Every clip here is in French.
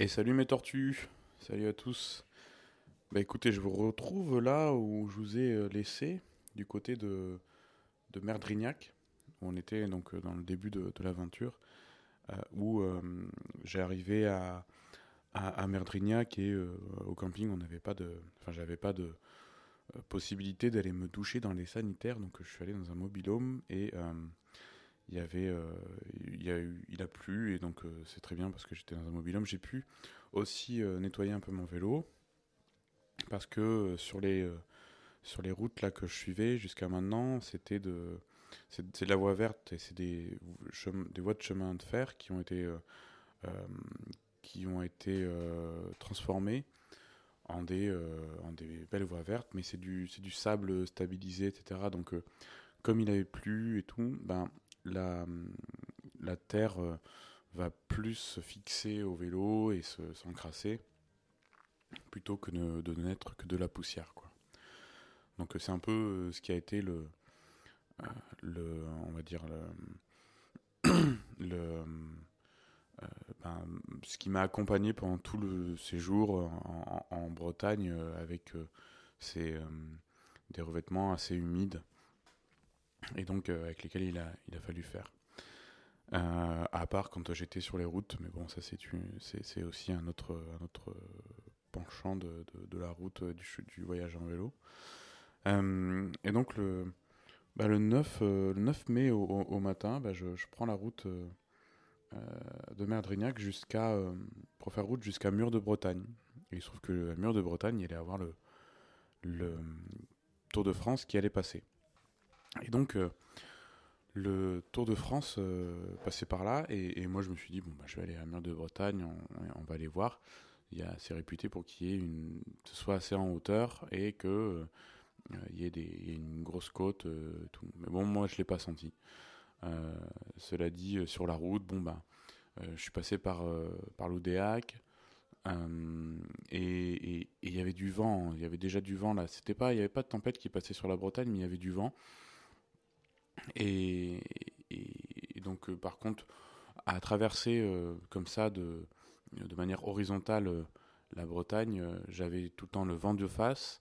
Et salut mes tortues, salut à tous. Bah écoutez, je vous retrouve là où je vous ai euh, laissé, du côté de, de Merdrignac, où on était donc euh, dans le début de, de l'aventure, euh, où j'ai arrivé à, à, Merdrignac et au camping, on n'avait pas de, enfin j'avais pas de possibilité d'aller me doucher dans les sanitaires, donc je suis allé dans un mobilhome et il y avait, euh, il y a eu, il a plu et donc euh, c'est très bien parce que j'étais dans un mobilhome. J'ai pu aussi euh, nettoyer un peu mon vélo parce que sur les sur les routes là que je suivais jusqu'à maintenant, c'était de c'est de la voie verte et c'est des des voies de chemin de fer qui ont été qui ont été transformées en des en des belles voies vertes, mais c'est du c'est du sable stabilisé, etc. Donc comme il avait plu et tout, ben la, terre euh, va plus se fixer au vélo et se, s'encrasser plutôt que de, de n'être que de la poussière. Donc euh, c'est un peu euh, ce qui a été le on va dire le ben, ce qui m'a accompagné pendant tout le séjour en, Bretagne avec ces des revêtements assez humides et donc euh, avec lesquels il a, il a fallu faire. Euh, à part quand j'étais sur les routes, mais bon, ça c'est aussi un autre, un autre penchant de, de, la route euh, du, voyage en vélo. Et donc le, bah, le, 9, euh, le 9 mai au, matin, bah, je, prends la route de Merdrignac jusqu'à pour faire route jusqu'à Mur de Bretagne. Et il se trouve que Mur de Bretagne, il allait avoir le, le Tour de France qui allait passer. Et donc, euh, le Tour de France euh, passait par là, et, moi je me suis dit, bon, bah, je vais aller à Mur de Bretagne, on, on va aller voir. Il y a, c'est réputé pour qu'il y ait une, ce soit assez en hauteur et que euh, il y ait des, une grosse côte, tout. Mais bon, moi je l'ai pas senti. Cela dit, sur la route, bon bah, je suis passé par par l'Oudéac. Et il y avait du vent, il y avait déjà du vent là. Il y avait pas de tempête qui passait sur la Bretagne, mais il y avait du vent. Et, donc, euh, par contre, à traverser euh, comme ça de, de manière horizontale euh, la Bretagne, j'avais tout le temps le vent de face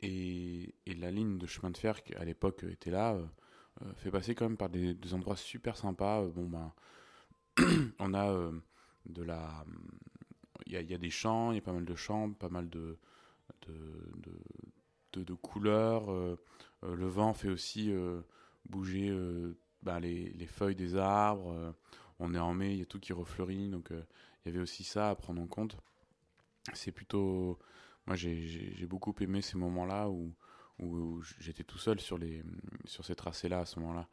et, la ligne de chemin de fer qui à l'époque était là fait passer quand même par des, des endroits super sympas. Bon ben, on a de la, il y y a des champs, il y a pas mal de champs, pas mal de de, de, couleurs. le vent fait aussi bouger euh, ben, les, les feuilles des arbres. euh, on est en mai, il y a tout qui refleurit, donc euh, il y avait aussi ça à prendre en compte. C'est plutôt, moi j'ai beaucoup aimé ces moments-là où, où j'étais tout seul sur les sur ces tracés-là à ce moment-là.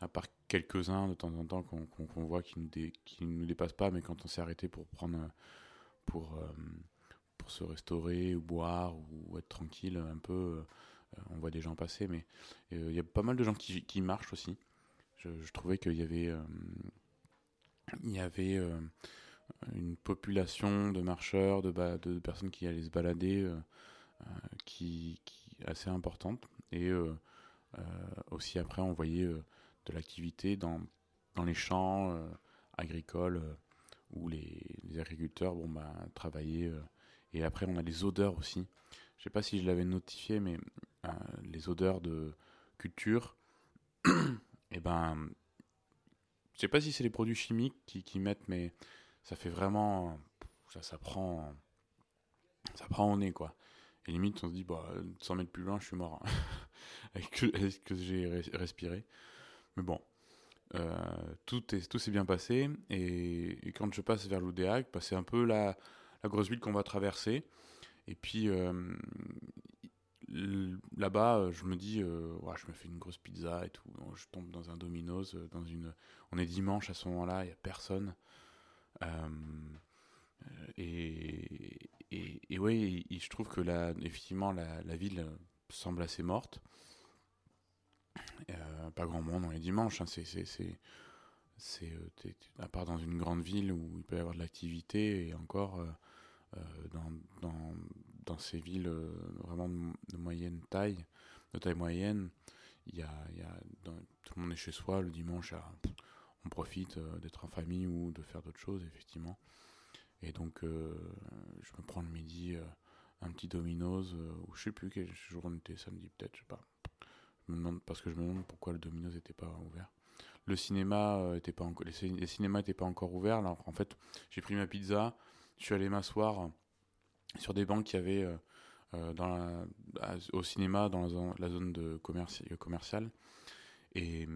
À part quelques-uns de temps en temps qu'on qu'on voit qui nous, dé, nous dépassent pas, mais quand on s'est arrêté pour prendre pour pour se restaurer ou boire ou être tranquille un peu, on voit des gens passer, mais euh, il y a pas mal de gens qui, marchent aussi. Je, trouvais qu'il y avait euh, y avait euh, une population de marcheurs, de, personnes qui allaient se balader, euh, euh, qui, qui assez importante. Et euh, euh, aussi après, on voyait euh, de l'activité dans, dans les champs euh, agricoles euh, où les, agriculteurs bon, bah, travaillaient. euh, et après, on a les odeurs aussi. Je sais pas si je l'avais notifié, mais euh, les odeurs de culture, et ben, je sais pas si c'est les produits chimiques qui, qui mettent, mais ça fait vraiment, ça, ça prend, ça prend au nez quoi. Et limite, on se dit, bah, 100 mètres plus loin, je suis mort avec que- avec ce que j'ai res- respiré. Mais bon, euh, tout est, tout s'est bien passé. Et, quand je passe vers l'Oudéac, bah, c'est un peu la, la grosse ville qu'on va traverser. Et puis euh, là-bas, euh, je me dis, euh, je me fais une grosse pizza et tout. Je tombe dans un Domino's, euh, dans une. On est dimanche à ce moment-là, il y a personne. Euh, et, et, et et je trouve que là, effectivement, la, ville semble assez morte. Pas grand monde, on est dimanche. Hein, c'est, c'est, à part dans une grande ville où il peut y avoir de l'activité et encore dans, dans ces villes euh, vraiment de, moyenne taille, de taille moyenne, il y a, tout le monde est chez soi le dimanche, à- on profite euh, d'être en famille ou de faire d'autres choses effectivement. Et donc, je me prends le midi un petit Domino's, ou je sais plus quel jour on était, samedi peut-être, je sais pas. Je me demande, parce que je me demande pourquoi le Domino's n'était pas ouvert. Le cinéma était pas encore, les, cinémas n'étaient pas encore ouverts. En fait, j'ai pris ma pizza, je suis allé m'asseoir sur des bancs qui avaient dans au cinéma dans la zone, de commerce, commerciale. Et,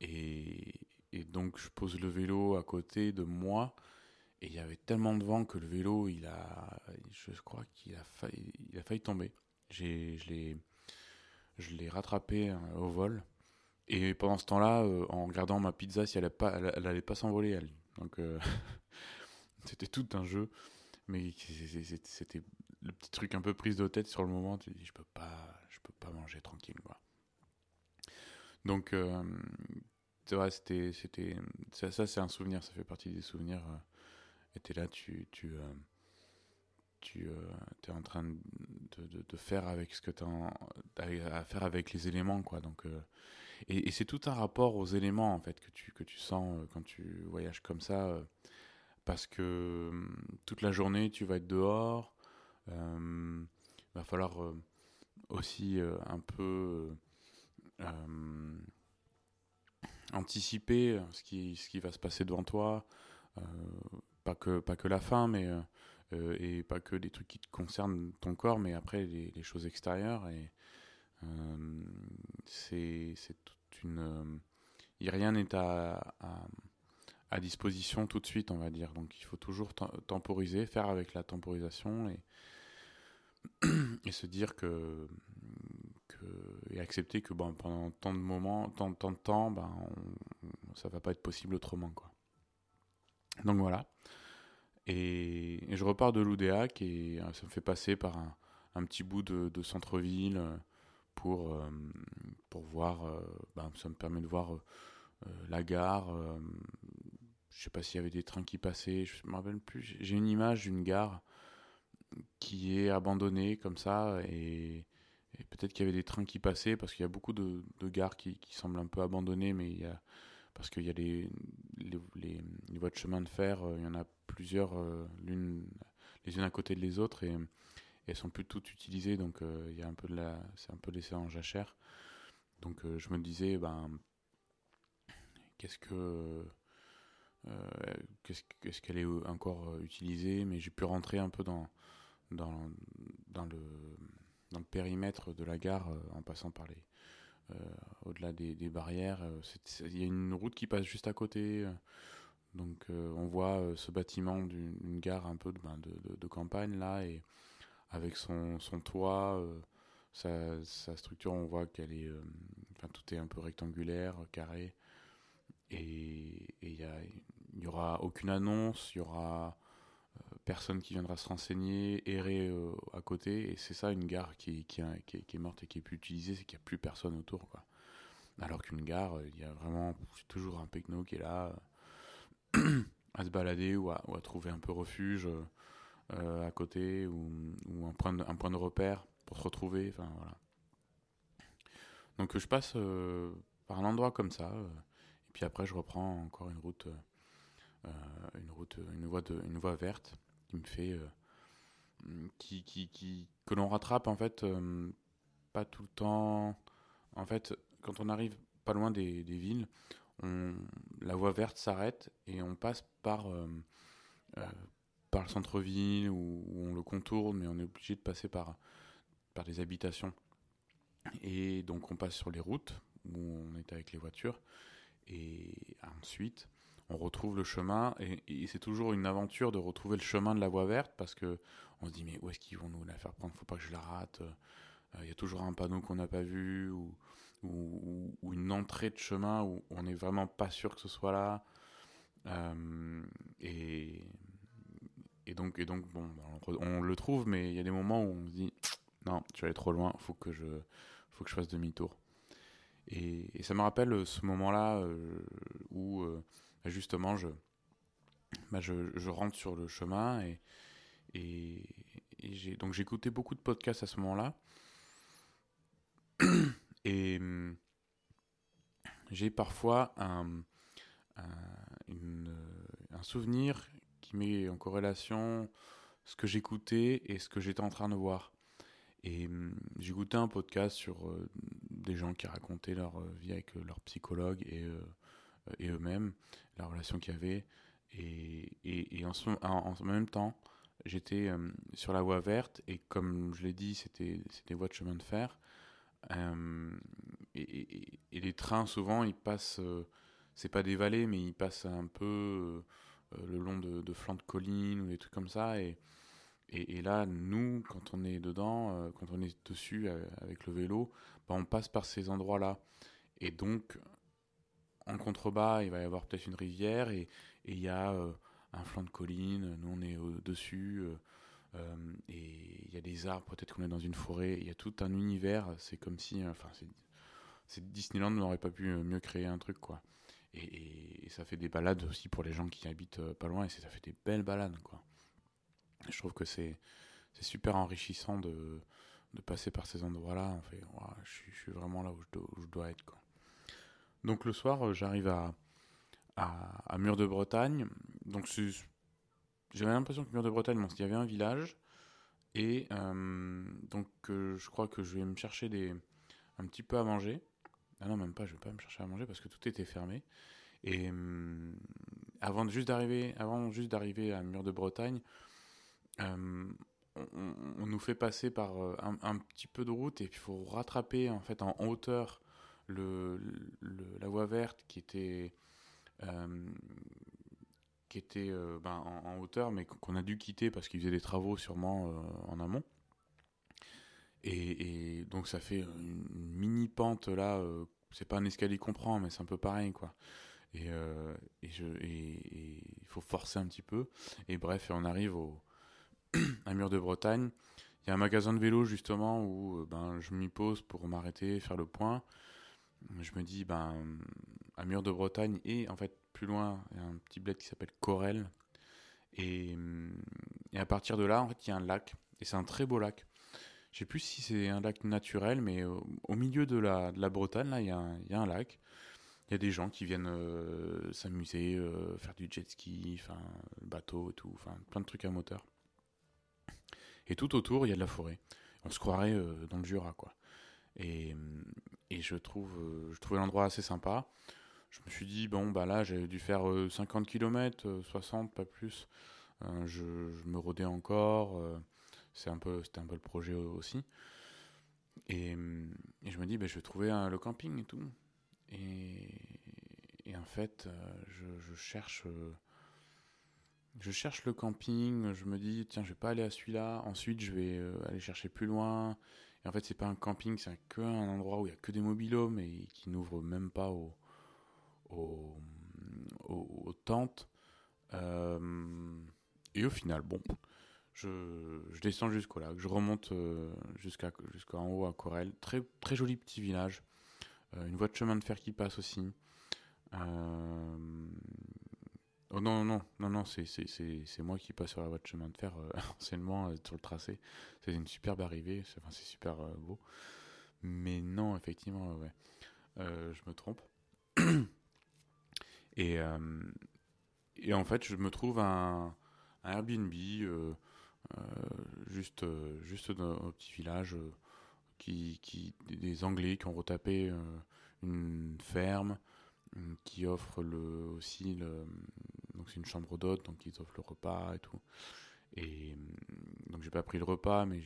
et, et, donc je pose le vélo à côté de moi et il y avait tellement de vent que le vélo, il a, je crois qu'il a failli, il a failli tomber. Je l'ai, rattrapé au vol. Et pendant ce temps-là, euh, en regardant ma pizza, elle, a pas, s'envoler, elle. Donc euh, c'était tout un jeu, mais c'était le petit truc un peu prise de tête sur le moment. Tu dis, je peux pas, je peux pas manger tranquille, quoi. Donc euh, c'est vrai, c'était, c'était, ça, c'est un souvenir, ça fait partie des souvenirs et tu es là, tu, tu, euh, tu euh, es en train de, faire avec ce que tu as à faire avec les éléments. Quoi. Donc, euh, et, et c'est tout un rapport aux éléments en fait, que, tu, que tu sens quand tu voyages comme ça. Parce que toute la journée, tu vas être dehors. Il va falloir aussi un peu anticiper ce qui, ce qui va se passer devant toi pas que, pas que la faim, mais euh, euh, et pas que des trucs qui te concernent ton corps, mais après les, choses extérieures. Et euh, c'est toute une. rien n'est à, disposition tout de suite, on va dire. Donc il faut toujours temporiser, faire avec la temporisation et, et se dire que, et accepter que bon, pendant tant de moments, tant, de temps, ben, ça va pas être possible autrement. Quoi. Donc voilà. Et, je repars de l'Oudéac et euh, ça me fait passer par un, petit bout de, centre-ville euh, pour, euh, pour voir. Ben, ça me permet de voir la gare. Je sais pas s'il y avait des trains qui passaient, je me rappelle plus. J'ai une image d'une gare qui est abandonnée comme ça et, peut-être qu'il y avait des trains qui passaient parce qu'il y a beaucoup de, gares qui, semblent un peu abandonnées, mais parce qu'il y a les, voies de chemin de fer, euh, il y en a plusieurs, euh, les unes à côté de les autres, et, elles sont plus toutes utilisées, donc euh, il y a un peu de la, c'est un peu laissé en jachère. Donc je me disais, ben, qu'est-ce que qu'est-ce qu'elle est encore utilisée, mais j'ai pu rentrer un peu dans, le, périmètre de la gare en passant par les, euh, au-delà des, barrières. Euh, il y a une route qui passe juste à côté. Euh, donc on voit ce bâtiment d'une gare un peu ben, de, campagne là et avec son, son toit, sa, sa, structure, on voit qu'elle est, enfin tout est un peu rectangulaire, carré et il n'y aura aucune annonce, il y aura personne qui viendra se renseigner, errer euh, à côté. Et c'est ça une gare qui, qui, qui, est morte et qui est plus utilisée, c'est qu'il n'y a plus personne autour. Quoi. Alors qu'une gare, il y a vraiment toujours un pecno qui est là à se balader ou à, ou à, trouver un peu refuge euh, à côté ou, un, point de, un point de repère pour se retrouver. Voilà. Donc je passe euh, par un endroit comme ça. Et puis après, je reprends encore une route euh, une route, une voie de, une voie verte qui me fait, euh, qui, qui, qui, que l'on rattrape en fait euh, pas tout le temps. En fait, quand on arrive pas loin des, des villes, la voie verte s'arrête et on passe par, par le centre-ville où, on le contourne, mais on est obligé de passer par, par des habitations. Et donc on passe sur les routes où on est avec les voitures. Et ensuite, on retrouve le chemin et, c'est toujours une aventure de retrouver le chemin de la voie verte parce que on se dit mais où est-ce qu'ils vont nous la faire prendre? Faut pas que je la rate. Il euh, y a toujours un panneau qu'on n'a pas vu ou, une entrée de chemin où on n'est vraiment pas sûr que ce soit là. Euh, et, donc bon on, le trouve mais il y a des moments où on se dit non tu aller trop loin faut faut que je fasse demi-tour et, ça me rappelle ce moment là euh, où justement, je, bah je, je, rentre sur le chemin et, j'ai donc j'écoutais beaucoup de podcasts à ce moment-là. Et hum, j'ai parfois un, un, souvenir qui met en corrélation ce que j'écoutais et ce que j'étais en train de voir. Et hum, j'écoutais un podcast sur euh, des gens qui racontaient leur euh, vie avec euh, leur psychologue et, et eux-mêmes, la relation qu'il y avait. Et, et, en, même temps, j'étais sur la voie verte et comme je l'ai dit, c'était des voies de chemin de fer. Et, les trains, souvent, ils passent, c'est pas des vallées, mais ils passent un peu le long de, de flancs de collines ou des trucs comme ça. Et, et, là, nous, quand on est dedans, euh, quand on est dessus euh, avec le vélo, bah, on passe par ces endroits-là. Et donc, en contrebas, il va y avoir peut-être une rivière et il y a euh, un flanc de colline. Nous, on est au-dessus. et il y a des arbres, peut-être qu'on est dans une forêt. Il y a tout un univers. C'est comme si. Enfin, c'est Disneyland n'aurait pas pu mieux créer un truc, quoi. Et, et, ça fait des balades aussi pour les gens qui habitent pas loin. Et ça fait des belles balades, quoi. Je trouve que c'est super enrichissant de, passer par ces endroits-là. En fait, je, suis, vraiment là où je, dois, être. Donc le soir, euh, j'arrive à, à, Mur de Bretagne. Donc j'avais l'impression que Mur de Bretagne, bon, il y avait un village. Et euh, donc euh, je crois que je vais me chercher un petit peu à manger. Ah non, même pas, je vais pas me chercher à manger parce que tout était fermé. Et avant juste d'arriver, avant juste d'arriver à Mur de Bretagne, euh, on, nous fait passer par euh, un, petit peu de route et puis il faut rattraper en fait en, hauteur la voie verte qui était euh, qui était ben, en, hauteur mais qu'on a dû quitter parce qu'ils faisaient des travaux sûrement en amont. Et, donc ça fait une, mini pente là, c'est pas un escalier qu'on prend, mais c'est un peu pareil quoi. Et il faut forcer un petit peu. Et bref, on arrive au, à Mur de Bretagne. Il y a un magasin de vélo justement où euh, ben, je m'y pose pour m'arrêter, faire le point. Je me dis, ben, à Mur de Bretagne et en fait plus loin, il y a un petit bled qui s'appelle Corel. Et, et, à partir de là, en fait, il y a un lac. Et c'est un très beau lac. Je sais plus si c'est un lac naturel, mais au, milieu de la, de la, Bretagne, là, il y, a un, y, a un, lac. Il y a des gens qui viennent euh, s'amuser, euh, faire du jet ski, enfin, bateau tout, plein de trucs à moteur. Et tout autour, il y a de la forêt. On se croirait euh, dans le Jura, quoi. Et, et je trouve, euh, je trouvais l'endroit assez sympa. Je me suis dit, bon, bah là, j'ai dû faire 50 km, 60, pas plus. Euh, je, me rodais encore. c'est un peu, c'était un peu le projet aussi. Et, et je me dis, bah, je vais trouver le camping et tout. Et, et en fait, je cherche je cherche le camping, je me dis tiens je vais pas aller à celui-là, ensuite je vais euh, aller chercher plus loin. Et en fait c'est pas un camping, c'est que un endroit où il y a que des mobilhomes et qui n'ouvre même pas aux, tentes. Euh, et au final bon, je, descends jusqu'au lac, je remonte euh, jusqu'à jusqu'en haut à Corel, très très joli petit village, une voie de chemin de fer qui passe aussi. Oh non, non, non, non, c'est moi qui passe sur la voie de chemin de fer euh, anciennement euh, sur le tracé. C'est une superbe arrivée, c'est super euh, beau. Mais non, effectivement, ouais. je me trompe. et, et en fait, je me trouve un, un Airbnb juste, juste dans un petit village qui, qui, des Anglais qui ont retapé une ferme qui offre le, aussi le, c'est une chambre d'hôte, donc ils offrent le repas et tout. Et donc j'ai pas pris le repas, mais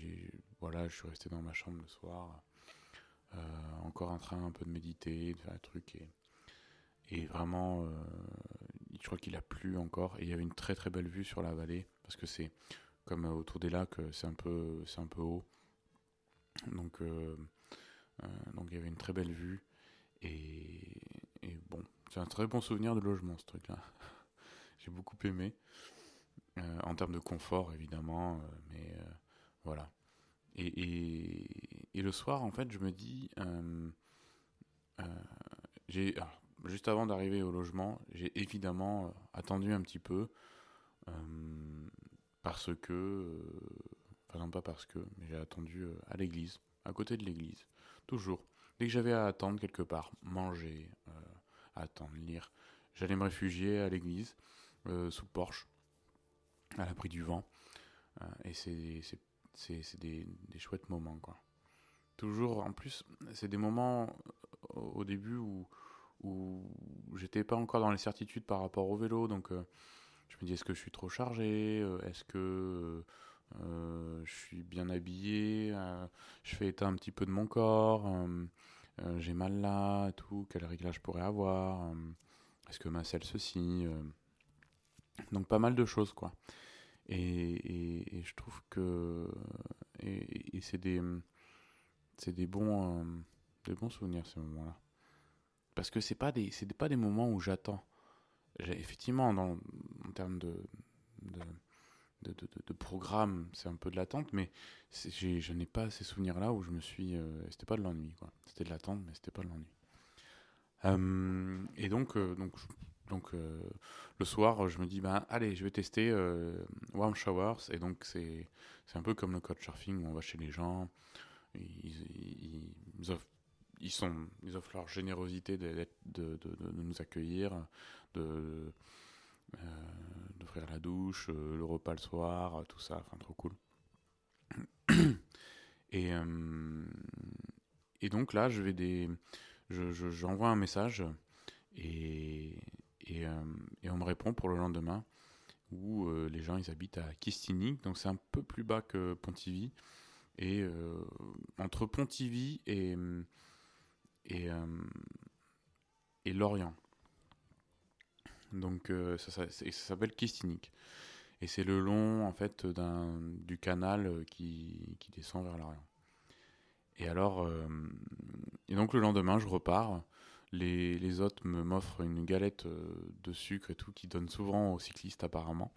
voilà, je suis resté dans ma chambre le soir, euh, encore en train un peu de méditer, de faire un truc et et vraiment, euh, je crois qu'il a plu encore et il y avait une très très belle vue sur la vallée parce que c'est comme autour des lacs, c'est un peu c'est un peu haut, donc euh, donc il y avait une très belle vue et, et bon, c'est un très bon souvenir de logement ce truc là. J'ai beaucoup aimé. Euh, en termes de confort, évidemment, euh, mais euh, voilà. Et, le soir, en fait, je me dis, j'ai juste avant d'arriver au logement, j'ai évidemment attendu un petit peu parce que, enfin non pas parce que, mais j'ai attendu à l'église, à côté de l'église, toujours. Dès que j'avais à attendre quelque part, manger, attendre, lire, j'allais me réfugier à l'église. Euh, sous Porsche. à l'abri du vent. et c'est des, des, chouettes moments, quoi. Toujours, en plus, c'est des moments au début où, où j'étais pas encore dans les certitudes par rapport au vélo, donc je me dis est-ce que je suis trop chargé? Est-ce que je suis bien habillé? Je fais état un petit peu de mon corps? J'ai mal là, tout. Quel réglage je pourrais avoir? Est-ce que ma selle ceci? Donc pas mal de choses quoi. Et, je trouve que et, c'est des c'est des bons des bons souvenirs ces moments-là parce que c'est pas des c'est pas des moments où j'attends effectivement, dans, en termes de, de, de, de, programme, c'est un peu de l'attente, mais je n'ai pas ces souvenirs-là où je me suis. Euh, c'était pas de l'ennui, quoi. C'était de l'attente, mais c'était pas de l'ennui. Euh, et donc, euh, donc, donc le soir, je me dis, ben, allez, je vais tester Warm Showers. Et donc, c'est un peu comme le surfing où on va chez les gens, ils, ils, offrent sont, ils offrent leur générosité de, de, nous accueillir, de euh, d'offrir la douche, euh, le repas le soir, tout ça, enfin trop cool. Et, euh, et donc là, je vais des, je, j'envoie un message et, et, et, on me répond pour le lendemain où les gens ils habitent à Kistini, donc c'est un peu plus bas que Pontivy. Et entre Pontivy et, et, Lorient. Donc euh, ça, ça, s'appelle Kistinik. Et c'est le long en fait du canal euh, qui, qui descend vers l'Orient. Et alors, euh, et donc le lendemain, je repars. Les, me m'offrent une galette de sucre et tout qui donne souvent aux cyclistes apparemment.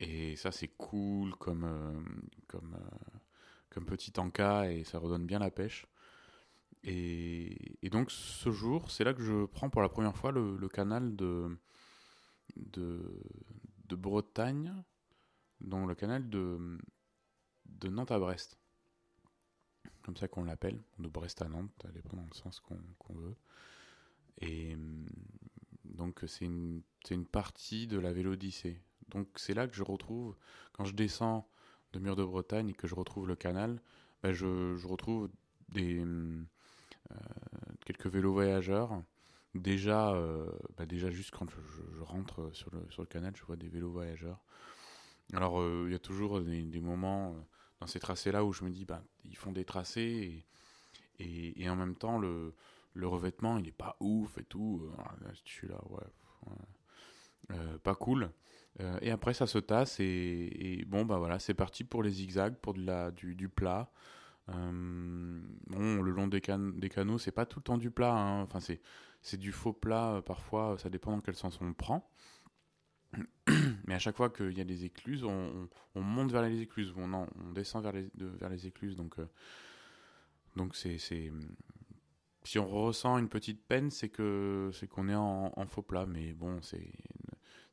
Et ça c'est cool comme comme comme petit encas et ça redonne bien la pêche. Et, donc ce jour, c'est là que je prends pour la première fois le, canal de Bretagne, dans le canal de, de Nantes à Brest. Comme ça qu'on l'appelle, de Brest à Nantes, ça dépend dans le sens qu'on veut. Et donc c'est une, partie de la Vélodyssée. Donc c'est là que je retrouve, quand je descends de Mur de Bretagne et que je retrouve le canal, ben je, retrouve euh, quelques vélos voyageurs Déjà, euh, bah déjà juste quand je, rentre sur le, canal, je vois des vélos voyageurs. Alors, euh, il y a toujours des, moments dans ces tracés-là où je me dis, bah, ils font des tracés et, en même temps, le, le revêtement, il n'est pas ouf et tout. je suis là, ouais. pas cool. et après, ça se tasse et, bon, bah voilà, c'est parti pour les zigzags, pour de la, du, plat. bon, le long des, can des canaux, c'est pas tout le temps du plat. Hein. Enfin, c'est du faux plat, euh, parfois, ça dépend dans quel sens on le prend. Mais à chaque fois qu'il y a des écluses, on, monte vers les écluses, on, on descend vers les, vers les écluses. Donc, euh, donc c'est, si on ressent une petite peine, c'est que c'est qu'on est en, faux plat. Mais bon, c'est,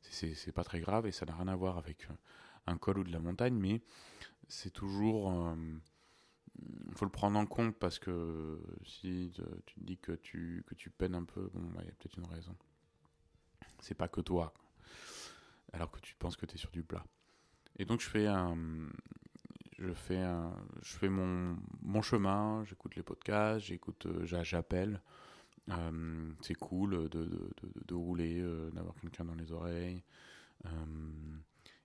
c'est, pas très grave et ça n'a rien à voir avec euh, un col ou de la montagne. Mais c'est toujours il faut le prendre en compte parce que si tu te dis que tu, que tu peines un peu, bon, bah, il y a peut-être une raison. C'est pas que toi, alors que tu penses que tu es sur du plat. Et donc je fais un, je fais je fais mon, mon chemin, j'écoute les podcasts, j'écoute, euh, j'appelle. Euh, c'est cool de, de, de, rouler, euh, d'avoir quelqu'un dans les oreilles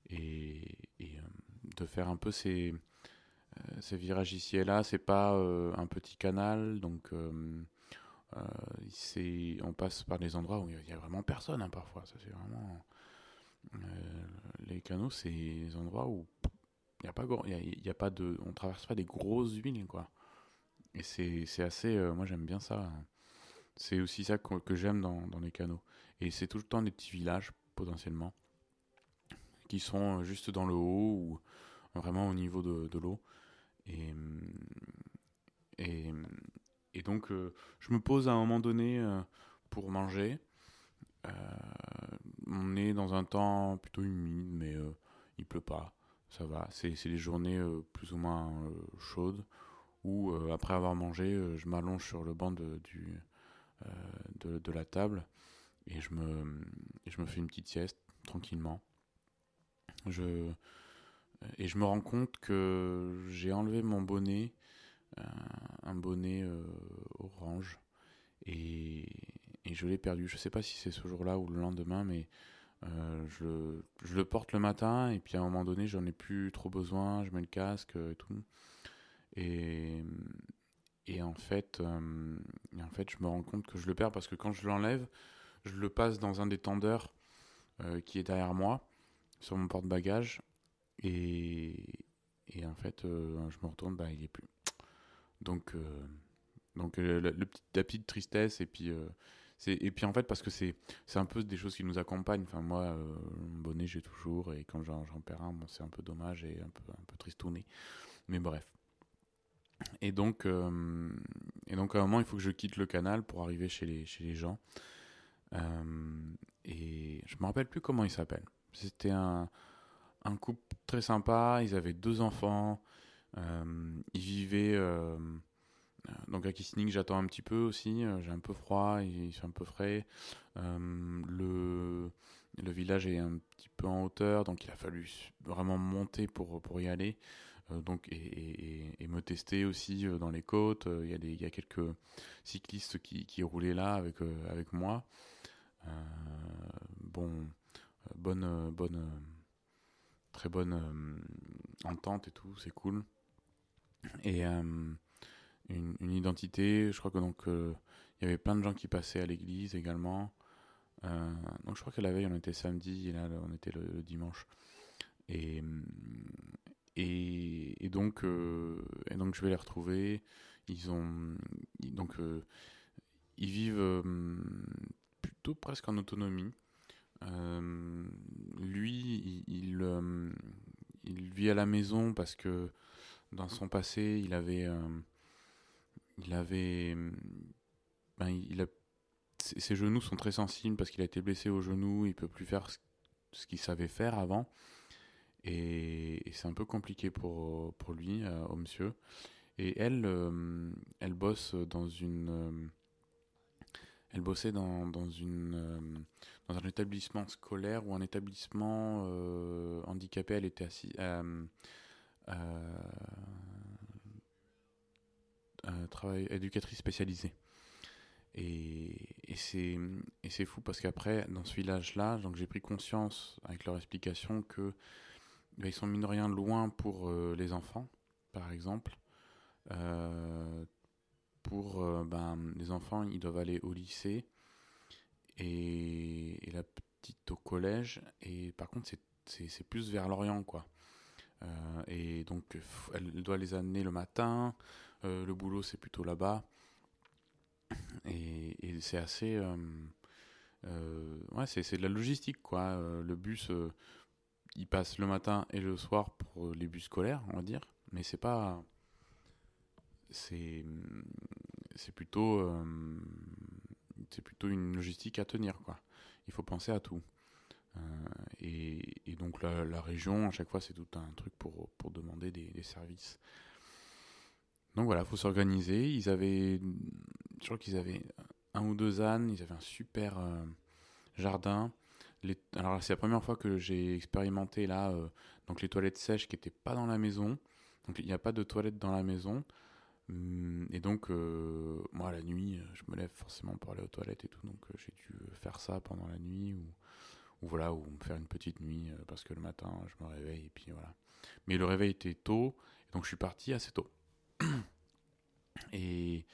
et, et de faire un peu ces euh, ces virages ici et là, c'est pas euh, un petit canal, donc euh, on passe par des endroits où il y a vraiment personne hein, parfois. Ça c'est vraiment les canaux, c'est des endroits où y a pas il y, a, pas de on traverse pas des grosses villes quoi. Et c'est assez moi j'aime bien ça. C'est aussi ça que, j'aime dans, dans, les canaux. Et c'est tout le temps des petits villages potentiellement qui sont juste dans le haut ou vraiment au niveau de, de l'eau. Et, et, et donc, euh, je me pose à un moment donné euh, pour manger. Euh, on est dans un temps plutôt humide, mais il pleut pas. Ça va. C'est les journées plus ou moins chaudes où, après avoir mangé, je m'allonge sur le banc de, du, de, de, la table et je me, je me fais une petite sieste tranquillement. Je, et je me rends compte que j'ai enlevé mon bonnet, un bonnet orange, et, et je l'ai perdu. Je sais pas si c'est ce jour-là ou le lendemain, mais je, je, le porte le matin et puis à un moment donné, j'en ai plus trop besoin. Je mets le casque et tout. Et, et en fait, et en fait, je me rends compte que je le perds parce que quand je l'enlève, je le passe dans un des tendeurs qui est derrière moi, sur mon porte-bagages. Et, et en fait, je me retourne, bah, il est plus. Donc, donc le, le, la petite tristesse et puis et puis en fait parce que c'est un peu des choses qui nous accompagnent. Enfin moi euh, bonnet j'ai toujours et quand j'en perds un bon c'est un peu dommage et un peu un peu tristouné. Mais bref. Et donc euh, et donc à un moment il faut que je quitte le canal pour arriver chez les chez les gens. Euh, et je me rappelle plus comment il s'appelle c'était un un couple très sympa. Ils avaient deux enfants. Ils vivaient euh, donc à Kissimmee, j'attends un petit peu aussi. Euh, j'ai un peu froid, il fait un peu frais. Euh, le, village est un petit peu en hauteur, donc il a fallu vraiment monter pour, y aller. donc, et, et, me tester aussi dans les côtes. Il y, a quelques cyclistes qui, roulaient là avec, avec moi. bon, bonne, bonne, très bonne entente et tout, c'est cool. Et une, identité. Je crois que donc euh, il y avait plein de gens qui passaient à l'église également. Euh, donc je crois que la veille on était samedi et là on était le, dimanche. Et, et, et donc euh, et donc je vais les retrouver. Ils ont donc ils vivent plutôt presque en autonomie. lui, il, il, vit à la maison parce que dans son passé, il avait il avait. Ben, il a, ses genoux sont très sensibles parce qu'il a été blessé au genou, il peut plus faire ce, qu'il savait faire avant. Et, c'est un peu compliqué pour, pour lui, euh, au monsieur. Et elle, euh, elle bosse dans une. Euh, elle bossait dans, dans, une, dans un établissement scolaire ou un établissement handicapé. Elle était assise. Travail éducatrice spécialisée. Et, et c'est fou parce qu'après, dans ce village-là, j'ai pris conscience avec leur explication que ben, ils sont mine de rien loin pour euh, les enfants, par exemple. Euh, pour ben, les enfants, ils doivent aller au lycée et, et la petite au collège. Et par contre, c'est plus vers l'Orient, quoi. et donc, elle doit les amener le matin. Euh, le boulot, c'est plutôt là-bas. Et, c'est assez. Euh, euh, ouais, c'est de la logistique, quoi. le bus, il passe le matin et le soir pour les bus scolaires, on va dire. Mais c'est pas. C'est. C'est plutôt. c'est plutôt une logistique à tenir, quoi. Il faut penser à tout. et, donc la, région, à chaque fois, c'est tout un truc pour, pour demander des services. Donc voilà, faut s'organiser. Ils avaient, je crois qu'ils avaient un ou deux ânes, ils avaient un super euh, jardin. Les, alors c'est la première fois que j'ai expérimenté là, euh, donc les toilettes sèches qui n'étaient pas dans la maison. Donc il n'y a pas de toilettes dans la maison. Hum, et donc euh, moi la nuit, je me lève forcément pour aller aux toilettes et tout, donc j'ai dû faire ça pendant la nuit ou, voilà ou me faire une petite nuit parce que le matin je me réveille et puis voilà. Mais le réveil était tôt, donc je suis parti assez tôt. Et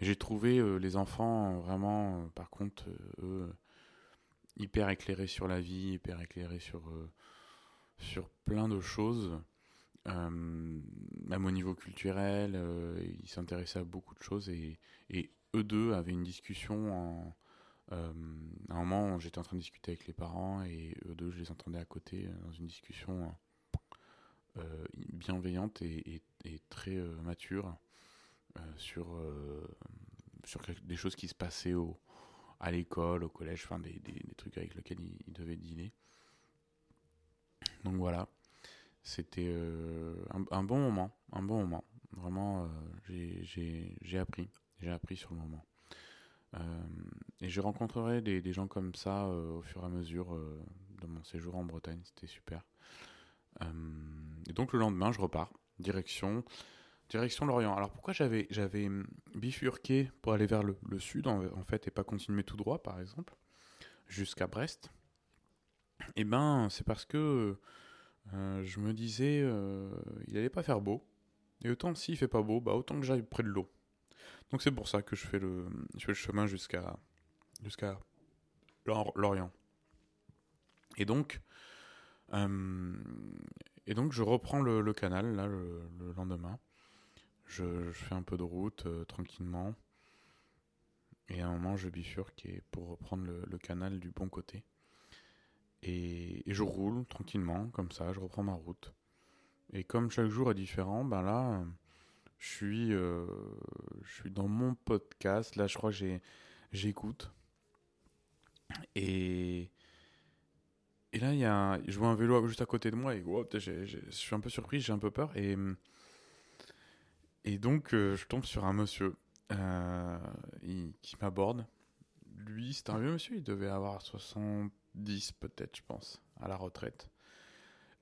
j'ai trouvé euh, les enfants vraiment, euh, par contre, euh, eux, hyper éclairés sur la vie, hyper éclairés sur, sur plein de choses. même au niveau culturel, ils s'intéressaient à beaucoup de choses et, eux deux avaient une discussion à un moment, j'étais en train de discuter avec les parents et eux deux, je les entendais à côté dans une discussion bienveillante et, très mature. Euh, sur, euh, sur des choses qui se passaient à l'école, au collège, des, des, trucs avec lesquels il, devait dîner. Donc voilà, c'était euh, un, bon moment, un bon moment. Vraiment, j'ai appris, j'ai appris sur le moment. et je rencontrerai des gens comme ça au fur et à mesure de mon séjour en Bretagne, c'était super. Et donc le lendemain, je repars, direction, direction Lorient. Alors pourquoi j'avais, j'avais bifurqué pour aller vers le, sud en, fait et pas continuer tout droit par exemple jusqu'à Brest? Eh ben c'est parce que je me disais il allait pas faire beau et autant s'il fait pas beau, bah autant que j'aille près de l'eau. Donc c'est pour ça que je fais le, je fais le chemin jusqu'à jusqu'à Lorient. Et donc, euh, et donc je reprends le, canal là le, lendemain. Je, fais un peu de route euh, tranquillement. Et à un moment, je bifurque pour reprendre le, canal du bon côté. Et, je roule tranquillement, comme ça, je reprends ma route. Et comme chaque jour est différent, ben là, je suis, euh, je suis dans mon podcast. Là, je crois que j'écoute. Et, et là, il y a je vois un vélo juste à côté de moi et je suis un peu surpris, j'ai un peu peur. Et, et donc, euh, je tombe sur un monsieur euh, qui m'aborde. Lui, c'est un vieux monsieur, il devait avoir 70 peut-être, je pense, à la retraite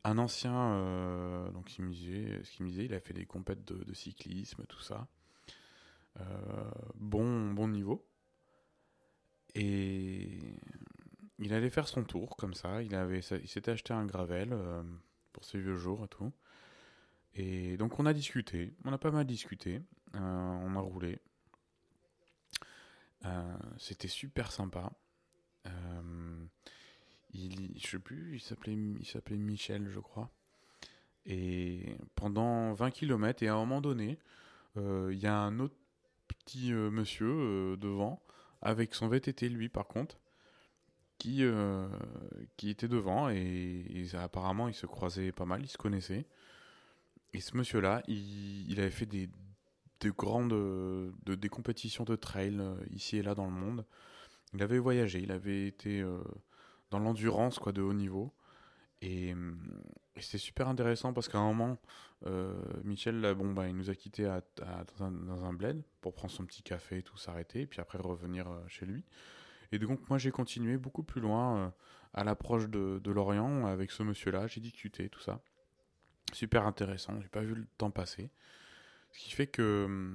un ancien, euh, donc il me disait, ce qu'il me disait, il a fait des compètes de, cyclisme, tout ça. Bon, bon niveau. Et il allait faire son tour comme ça. Il avait, il s'était acheté un gravel euh, pour ses vieux jours et tout. Et donc on a discuté, on a pas mal discuté, on a roulé. C'était super sympa il, je sais plus, il s'appelait, il s'appelait Michel, je crois. Et pendant 20 km, et à un moment donné, euh, il y a un autre petit euh, monsieur euh, devant, avec son VTT, lui, par contre, qui, qui était devant, et, apparemment, ils se croisaient pas mal, ils se connaissaient. Et ce monsieur-là, il, avait fait des, des grandes de, des compétitions de trail ici et là dans le monde. Il avait voyagé, il avait été dans l'endurance quoi de haut niveau. Et, c'est super intéressant parce qu'à un moment, euh, Michel, bon, bah, il nous a quittés à, dans, un, bled pour prendre son petit café et tout, s'arrêter, puis après revenir euh, chez lui. Et donc, moi, j'ai continué beaucoup plus loin, euh, à l'approche de, Lorient, avec ce monsieur-là. J'ai discuté, tout ça. Super intéressant, j'ai pas vu le temps passer. Ce qui fait que.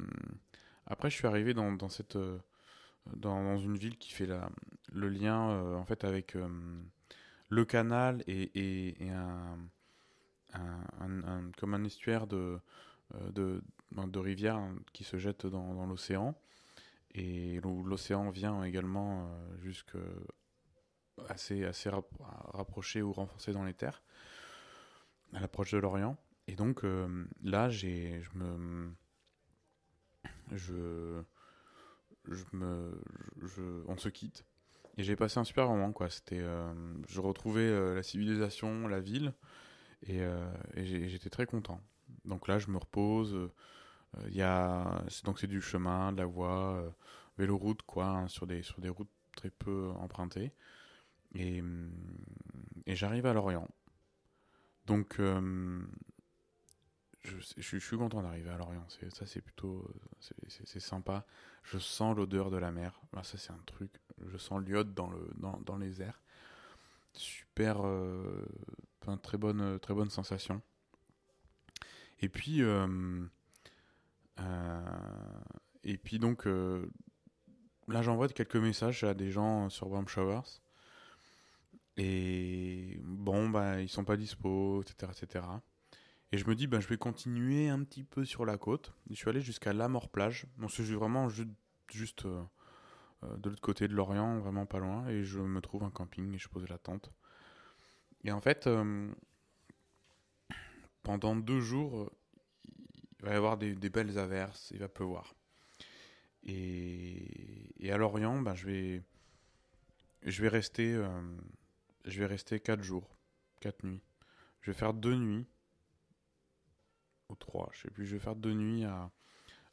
Après, je suis arrivé dans, cette dans, une ville qui fait la, le lien euh, en fait avec euh, le canal et, et, un, comme un estuaire de, euh, de, de rivière qui se jette dans l'océan et l'océan vient également jusque assez, assez rapproché ou renforcé dans les terres à l'approche de l'Orient. Et donc là, j'ai, je me, je, je me, je, on se quitte. Et j'ai passé un super moment, quoi. C'était, euh, je retrouvais euh, la civilisation, la ville, euh, et j'étais très content. Donc là, je me repose. Il y a, donc c'est du chemin, de la voie, véloroute, quoi, hein, sur des sur des routes très peu empruntées. Et, et j'arrive à Lorient. Donc je, suis content d'arriver à Lorient. Ça, c'est plutôt. C'est sympa. Je sens l'odeur de la mer. Ça, c'est un truc. Je sens l'iode dans, le, dans, dans, les airs. Super. Euh, très, bonne, très bonne sensation. Et puis. Euh, euh, et puis, donc. là, j'envoie quelques messages à des gens sur Warm Showers. Et bon, bah, ils sont pas dispo, etc. etc. Et je me dis, ben, je vais continuer un petit peu sur la côte. Je suis allé jusqu'à la Plage. Donc, je suis vraiment juste, euh, euh, de l'autre côté de l'Orient, vraiment pas loin. Et je me trouve un camping et je pose la tente. Et en fait, euh, pendant deux jours, il va y avoir des, belles averses, il va pleuvoir. Et, à Lorient, ben, je, vais, je, vais rester, je vais rester quatre jours, quatre nuits. Je vais faire deux nuits ou trois, je sais plus. Je vais faire deux nuits à,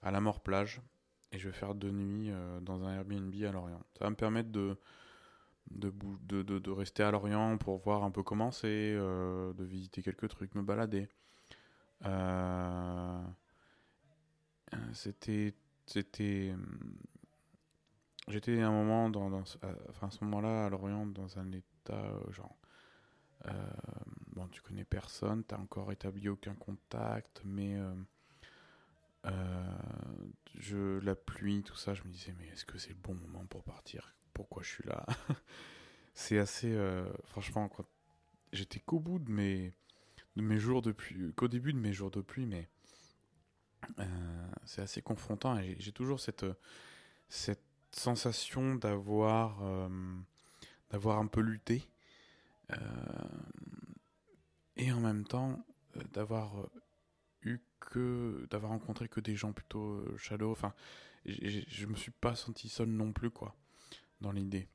à la Mort Plage et je vais faire deux nuits euh, dans un Airbnb à Lorient. Ça va me permettre de de, de, de, rester à Lorient pour voir un peu comment c'est, euh, de visiter quelques trucs, me balader. Euh, c'était c'était j'étais un moment dans, enfin à ce moment-là à Lorient dans un état genre bon, tu connais personne, t'as encore établi aucun contact, mais je, la pluie, tout ça, je me disais, mais est-ce que c'est le bon moment pour partir? Pourquoi je suis là? C'est assez. franchement, j'étais qu'au bout de mes, de mes jours de pluie, qu'au début de mes jours de pluie, mais c'est assez confrontant. Et j'ai toujours cette, cette sensation d'avoir d'avoir un peu lutté et en même temps d'avoir eu que d'avoir rencontré que des gens plutôt chaleureux. Enfin, je me suis pas senti seul non plus quoi dans l'idée.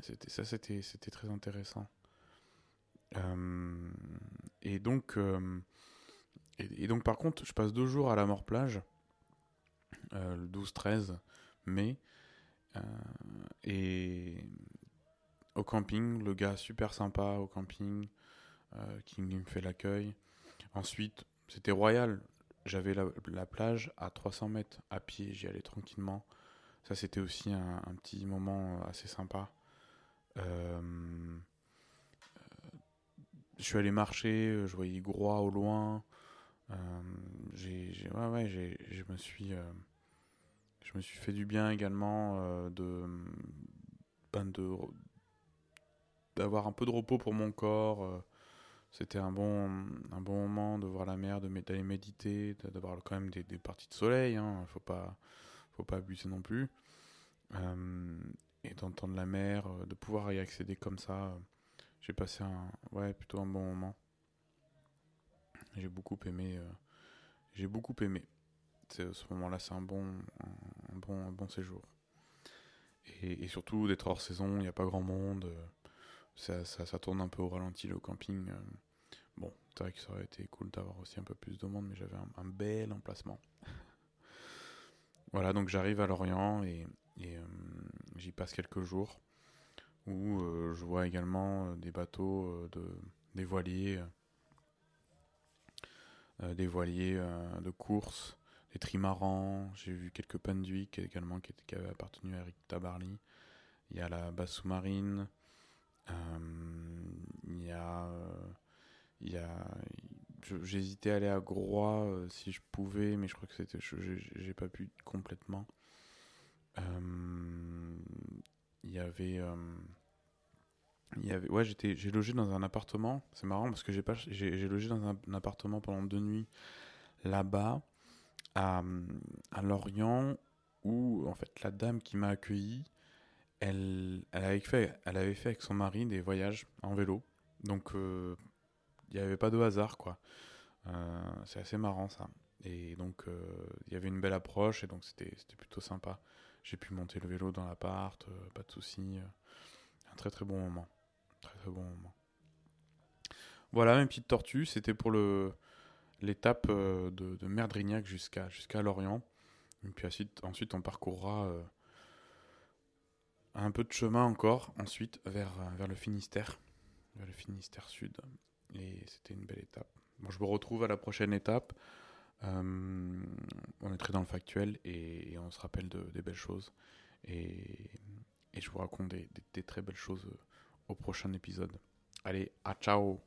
c'était ça, c'était c'était très intéressant. Et donc et, donc par contre, je passe deux jours à la Mort Plage, le 12-13 mai, et au camping, le gars super sympa au camping, qui me fait l'accueil. Ensuite, c'était royal. J'avais la, plage à 300 mètres à pied, j'y allais tranquillement. Ça, c'était aussi un, petit moment assez sympa. Euh, je suis allé marcher, je voyais Groix au loin. Euh, j'ai, ouais, ouais, je me suis, euh, je me suis fait du bien également de, ben de, d'avoir un peu de repos pour mon corps c'était un bon, un bon moment de voir la mer, d'aller méditer, d'avoir quand même des, parties de soleil, hein, faut pas, faut pas abuser non plus. Euh, et d'entendre la mer, euh, de pouvoir y accéder comme ça, euh, j'ai passé un, ouais, plutôt un bon moment. J'ai beaucoup aimé, j'ai beaucoup aimé. Ce moment-là, c'est un bon, un, bon, un bon séjour. Et, et surtout d'être hors saison, il n'y a pas grand monde ça, ça, tourne un peu au ralenti le camping. Euh. Bon, c'est vrai que ça aurait été cool d'avoir aussi un peu plus de monde, mais j'avais un, bel emplacement. voilà, donc j'arrive à Lorient et, euh, j'y passe quelques jours où euh, je vois également des bateaux, de, des voiliers, des voiliers de course, des trimarans. J'ai vu quelques Penduic également qui, avaient appartenu à Eric Tabarly. Il y a la base sous-marine. Euh, il y a, il y a, j'hésitais à aller à Groix euh, si je pouvais, mais je crois que c'était, j'ai pas pu complètement. Euh, il y avait ouais j'ai logé dans un appartement c'est marrant parce que j'ai logé dans un, appartement pendant deux nuits là-bas à, Lorient où en fait la dame qui m'a accueilli elle, avait fait, elle avait fait avec son mari des voyages en vélo. Donc, euh, il n'y avait pas de hasard, quoi. Euh, c'est assez marrant, ça. Et donc, euh, il y avait une belle approche, et donc c'était plutôt sympa. J'ai pu monter le vélo dans l'appart, pas de soucis. un très très bon moment. Très très bon moment. Voilà, mes petites tortues, c'était pour l'étape de, de Merdrignac jusqu'à Lorient. Et puis ensuite, ensuite on parcourra un peu de chemin encore ensuite vers, vers le Finistère, vers le Finistère Sud. Et c'était une belle étape. Bon, je me retrouve à la prochaine étape. Euh, on est très dans le factuel et, on se rappelle de, des belles choses. Et, et je vous raconte des, des très belles choses au prochain épisode. Allez, à ciao